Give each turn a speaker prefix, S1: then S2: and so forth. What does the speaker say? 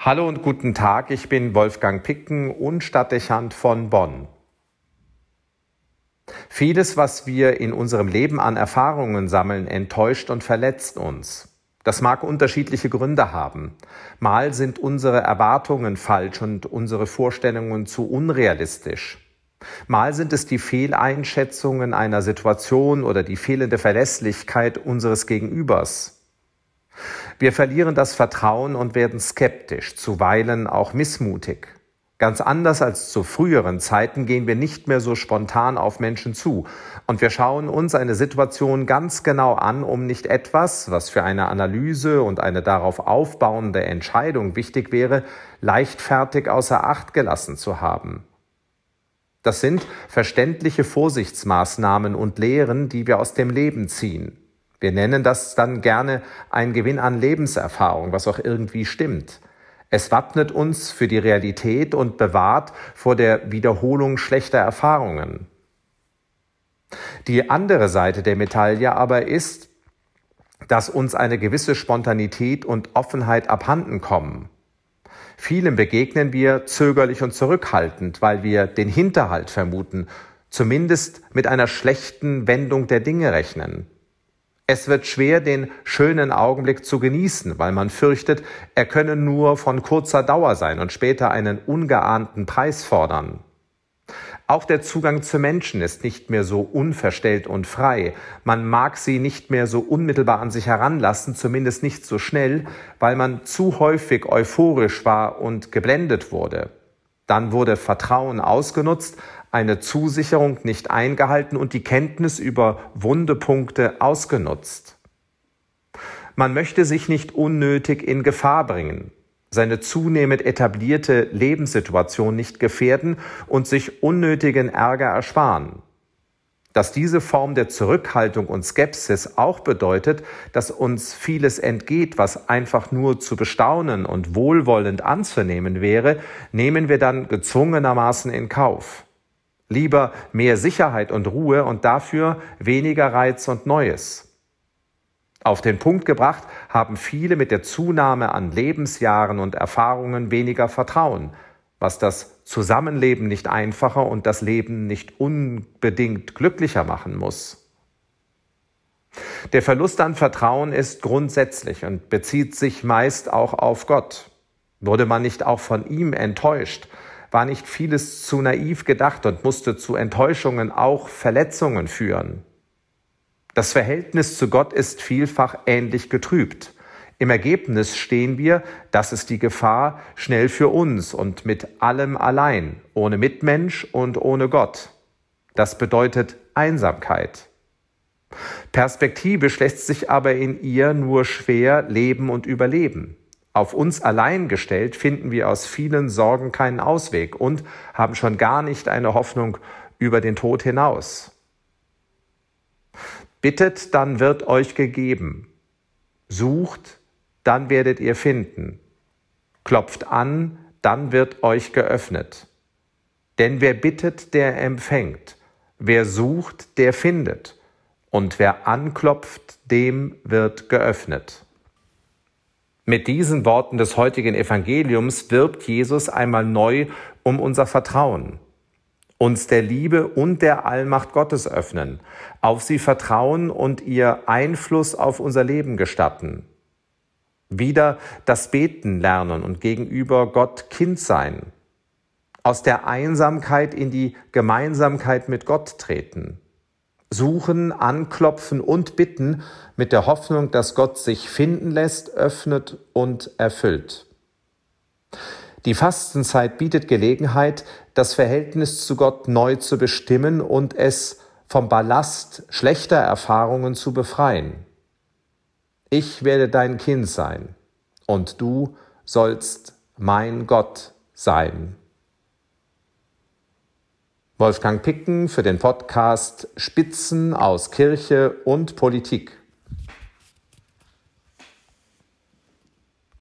S1: Hallo und guten Tag, ich bin Wolfgang Picken und Stadtdechant von Bonn. Vieles, was wir in unserem Leben an Erfahrungen sammeln, enttäuscht und verletzt uns. Das mag unterschiedliche Gründe haben. Mal sind unsere Erwartungen falsch und unsere Vorstellungen zu unrealistisch. Mal sind es die Fehleinschätzungen einer Situation oder die fehlende Verlässlichkeit unseres Gegenübers. Wir verlieren das Vertrauen und werden skeptisch, zuweilen auch missmutig. Ganz anders als zu früheren Zeiten gehen wir nicht mehr so spontan auf Menschen zu und wir schauen uns eine Situation ganz genau an, um nicht etwas, was für eine Analyse und eine darauf aufbauende Entscheidung wichtig wäre, leichtfertig außer Acht gelassen zu haben. Das sind verständliche Vorsichtsmaßnahmen und Lehren, die wir aus dem Leben ziehen. Wir nennen das dann gerne ein Gewinn an Lebenserfahrung, was auch irgendwie stimmt. Es wappnet uns für die Realität und bewahrt vor der Wiederholung schlechter Erfahrungen. Die andere Seite der Medaille aber ist, dass uns eine gewisse Spontanität und Offenheit abhanden kommen. Vielen begegnen wir zögerlich und zurückhaltend, weil wir den Hinterhalt vermuten, zumindest mit einer schlechten Wendung der Dinge rechnen. Es wird schwer, den schönen Augenblick zu genießen, weil man fürchtet, er könne nur von kurzer Dauer sein und später einen ungeahnten Preis fordern. Auch der Zugang zu Menschen ist nicht mehr so unverstellt und frei. Man mag sie nicht mehr so unmittelbar an sich heranlassen, zumindest nicht so schnell, weil man zu häufig euphorisch war und geblendet wurde. Dann wurde Vertrauen ausgenutzt, eine Zusicherung nicht eingehalten und die Kenntnis über Wundepunkte ausgenutzt. Man möchte sich nicht unnötig in Gefahr bringen, seine zunehmend etablierte Lebenssituation nicht gefährden und sich unnötigen Ärger ersparen. Dass diese Form der Zurückhaltung und Skepsis auch bedeutet, dass uns vieles entgeht, was einfach nur zu bestaunen und wohlwollend anzunehmen wäre, nehmen wir dann gezwungenermaßen in Kauf. Lieber mehr Sicherheit und Ruhe und dafür weniger Reiz und Neues. Auf den Punkt gebracht haben viele mit der Zunahme an Lebensjahren und Erfahrungen weniger Vertrauen, was das Zusammenleben nicht einfacher und das Leben nicht unbedingt glücklicher machen muss. Der Verlust an Vertrauen ist grundsätzlich und bezieht sich meist auch auf Gott. Wurde man nicht auch von ihm enttäuscht, war nicht vieles zu naiv gedacht und musste zu Enttäuschungen auch Verletzungen führen. Das Verhältnis zu Gott ist vielfach ähnlich getrübt. Im Ergebnis stehen wir, das ist die Gefahr, schnell für uns und mit allem allein, ohne Mitmensch und ohne Gott. Das bedeutet Einsamkeit. Perspektivisch lässt sich aber in ihr nur schwer leben und überleben. Auf uns allein gestellt finden wir aus vielen Sorgen keinen Ausweg und haben schon gar nicht eine Hoffnung über den Tod hinaus. Bittet, dann wird euch gegeben. Sucht, dann werdet ihr finden. Klopft an, dann wird euch geöffnet. Denn wer bittet, der empfängt. Wer sucht, der findet. Und wer anklopft, dem wird geöffnet. Mit diesen Worten des heutigen Evangeliums wirbt Jesus einmal neu um unser Vertrauen, uns der Liebe und der Allmacht Gottes öffnen, auf sie vertrauen und ihr Einfluss auf unser Leben gestatten. Wieder das Beten lernen und gegenüber Gott Kind sein. Aus der Einsamkeit in die Gemeinsamkeit mit Gott treten suchen, anklopfen und bitten mit der Hoffnung, dass Gott sich finden lässt, öffnet und erfüllt. Die Fastenzeit bietet Gelegenheit, das Verhältnis zu Gott neu zu bestimmen und es vom Ballast schlechter Erfahrungen zu befreien. Ich werde dein Kind sein und du sollst mein Gott sein. Wolfgang Picken für den Podcast Spitzen aus Kirche und Politik.